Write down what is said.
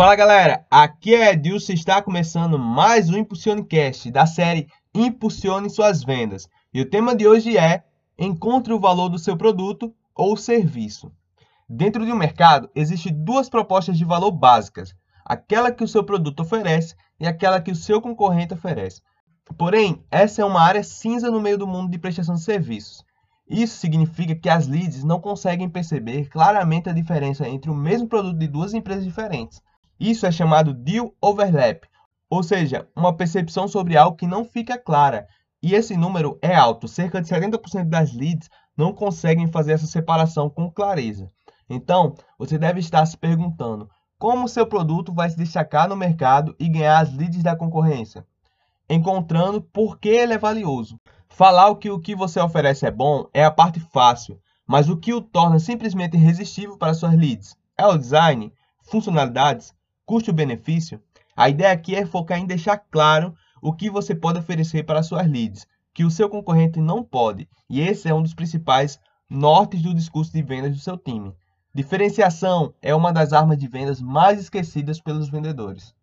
Fala galera, aqui é Edilson e está começando mais um Impulsionecast da série Impulsione Suas Vendas. E o tema de hoje é Encontre o valor do seu produto ou serviço. Dentro de um mercado, existem duas propostas de valor básicas, aquela que o seu produto oferece e aquela que o seu concorrente oferece. Porém, essa é uma área cinza no meio do mundo de prestação de serviços. Isso significa que as leads não conseguem perceber claramente a diferença entre o mesmo produto de duas empresas diferentes. Isso é chamado deal overlap, ou seja, uma percepção sobre algo que não fica clara. E esse número é alto, cerca de 70% das leads não conseguem fazer essa separação com clareza. Então, você deve estar se perguntando como seu produto vai se destacar no mercado e ganhar as leads da concorrência, encontrando por que ele é valioso. Falar que o que você oferece é bom é a parte fácil, mas o que o torna simplesmente irresistível para suas leads é o design, funcionalidades, custo-benefício, a ideia aqui é focar em deixar claro o que você pode oferecer para suas leads, que o seu concorrente não pode, e esse é um dos principais nortes do discurso de vendas do seu time. Diferenciação é uma das armas de vendas mais esquecidas pelos vendedores.